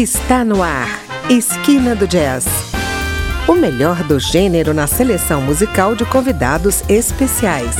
Está no ar, Esquina do Jazz. O melhor do gênero na seleção musical de convidados especiais.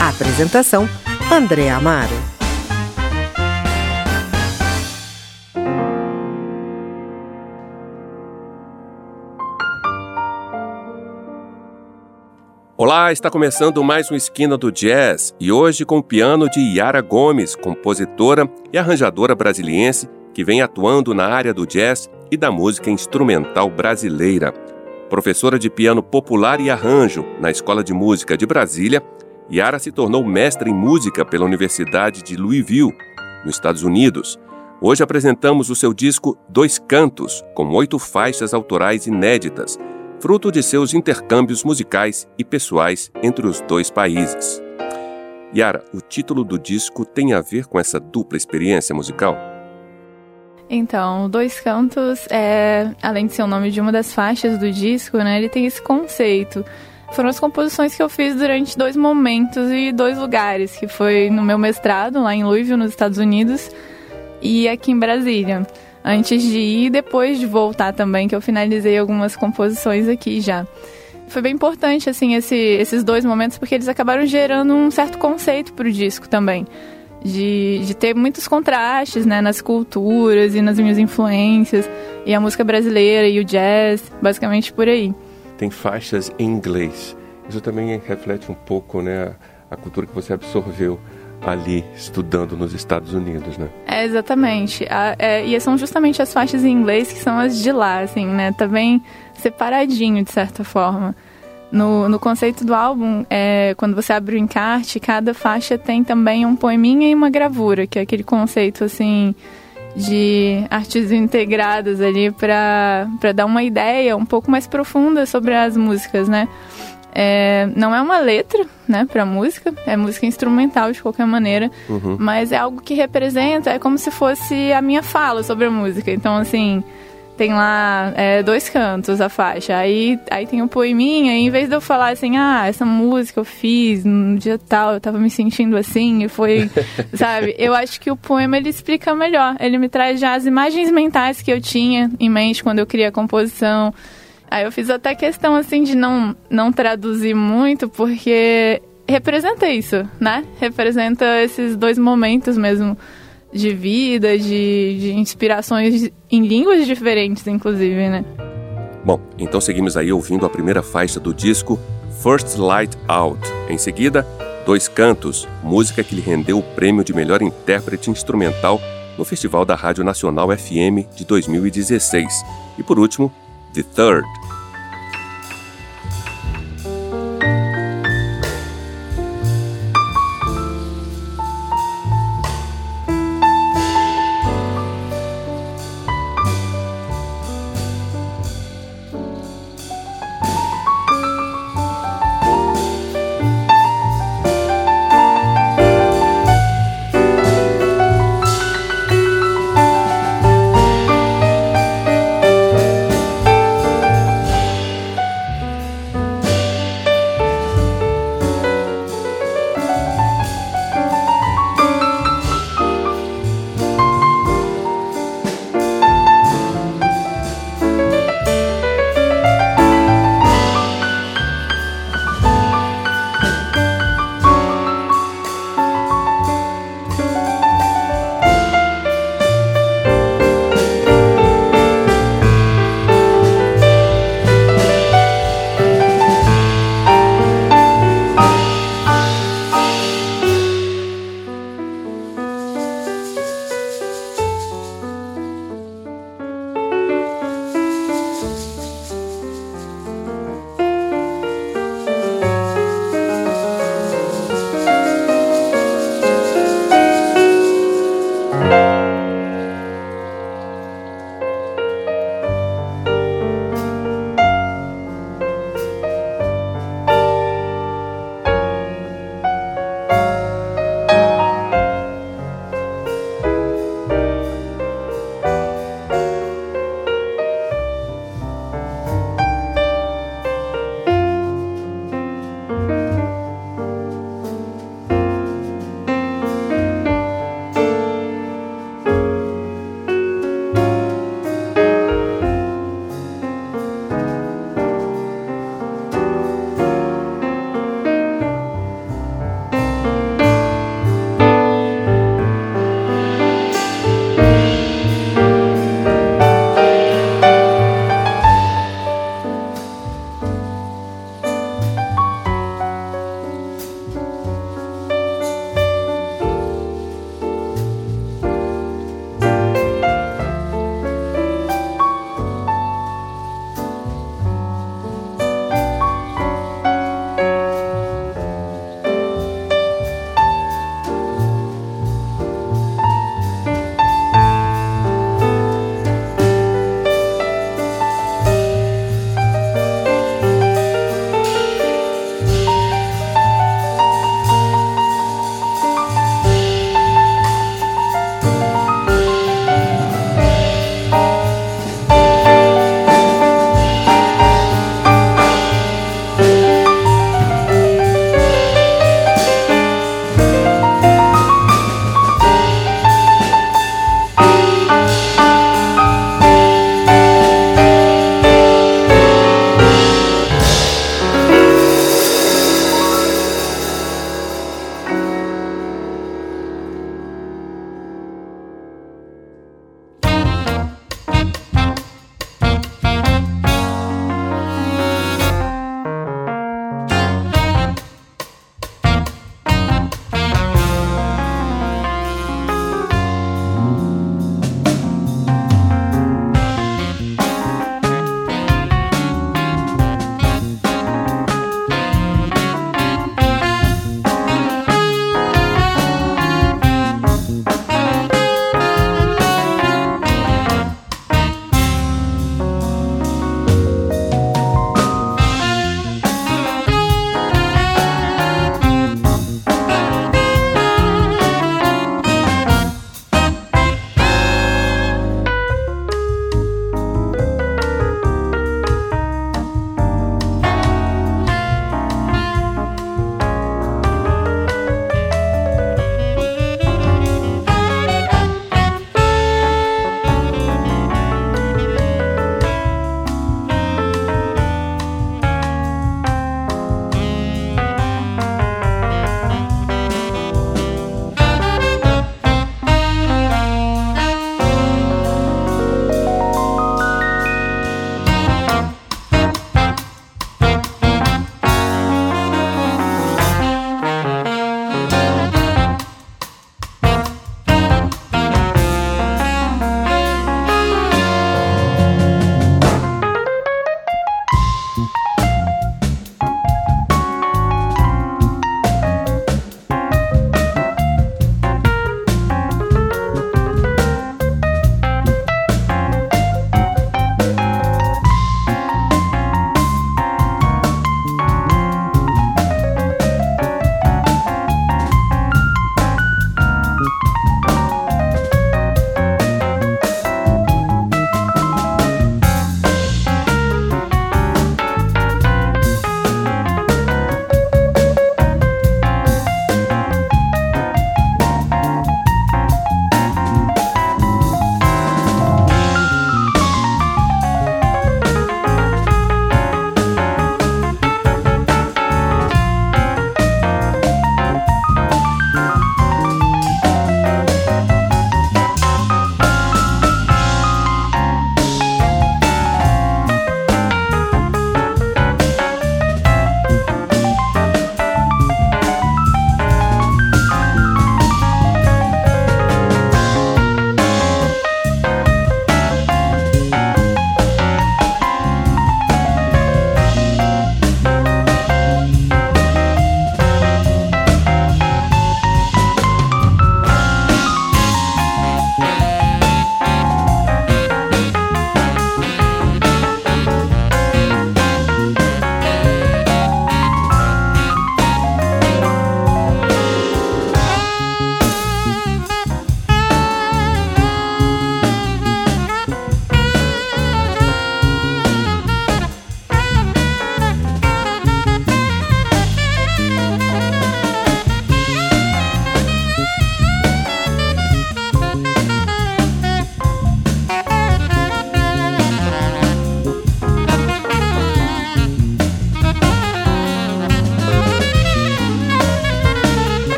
Apresentação: André Amaro. Olá, está começando mais um Esquina do Jazz e hoje com o piano de Yara Gomes, compositora e arranjadora brasiliense que vem atuando na área do jazz e da música instrumental brasileira. Professora de piano popular e arranjo na Escola de Música de Brasília, Yara se tornou mestre em música pela Universidade de Louisville, nos Estados Unidos. Hoje apresentamos o seu disco Dois Cantos, com oito faixas autorais inéditas, fruto de seus intercâmbios musicais e pessoais entre os dois países. Yara, o título do disco tem a ver com essa dupla experiência musical? Então, Dois Cantos, é, além de ser o nome de uma das faixas do disco, né, ele tem esse conceito. Foram as composições que eu fiz durante dois momentos e dois lugares, que foi no meu mestrado, lá em Louisville, nos Estados Unidos, e aqui em Brasília. Antes de ir e depois de voltar também, que eu finalizei algumas composições aqui já. Foi bem importante, assim, esse, esses dois momentos, porque eles acabaram gerando um certo conceito para o disco também de, de ter muitos contrastes né, nas culturas e nas minhas influências, e a música brasileira e o jazz, basicamente por aí. Tem faixas em inglês. Isso também reflete um pouco né, a cultura que você absorveu ali estudando nos Estados Unidos, né? É, exatamente. A, é, e são justamente as faixas em inglês que são as de lá, assim, né? Tá bem separadinho, de certa forma. No, no conceito do álbum, é, quando você abre o encarte, cada faixa tem também um poeminha e uma gravura, que é aquele conceito assim de artes integradas ali para dar uma ideia um pouco mais profunda sobre as músicas, né? É, não é uma letra, né, para música, é música instrumental de qualquer maneira, uhum. mas é algo que representa, é como se fosse a minha fala sobre a música. Então, assim, tem lá é, dois cantos a faixa. Aí, aí tem um poeminha, e em vez de eu falar assim, ah, essa música eu fiz no dia tal, eu tava me sentindo assim, e foi, sabe? Eu acho que o poema ele explica melhor. Ele me traz já as imagens mentais que eu tinha em mente quando eu criei a composição. Aí eu fiz até questão assim de não, não traduzir muito, porque representa isso, né? Representa esses dois momentos mesmo de vida, de, de inspirações em línguas diferentes, inclusive, né? Bom, então seguimos aí ouvindo a primeira faixa do disco, First Light Out. Em seguida, Dois Cantos, música que lhe rendeu o prêmio de melhor intérprete instrumental no Festival da Rádio Nacional FM de 2016. E por último, The Third,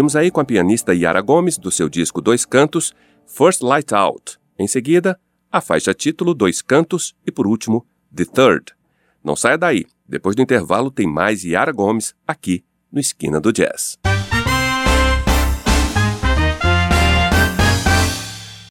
Ouvimos aí com a pianista Yara Gomes, do seu disco Dois Cantos, First Light Out. Em seguida, a faixa título Dois Cantos e, por último, The Third. Não saia daí, depois do intervalo tem mais Yara Gomes aqui no Esquina do Jazz.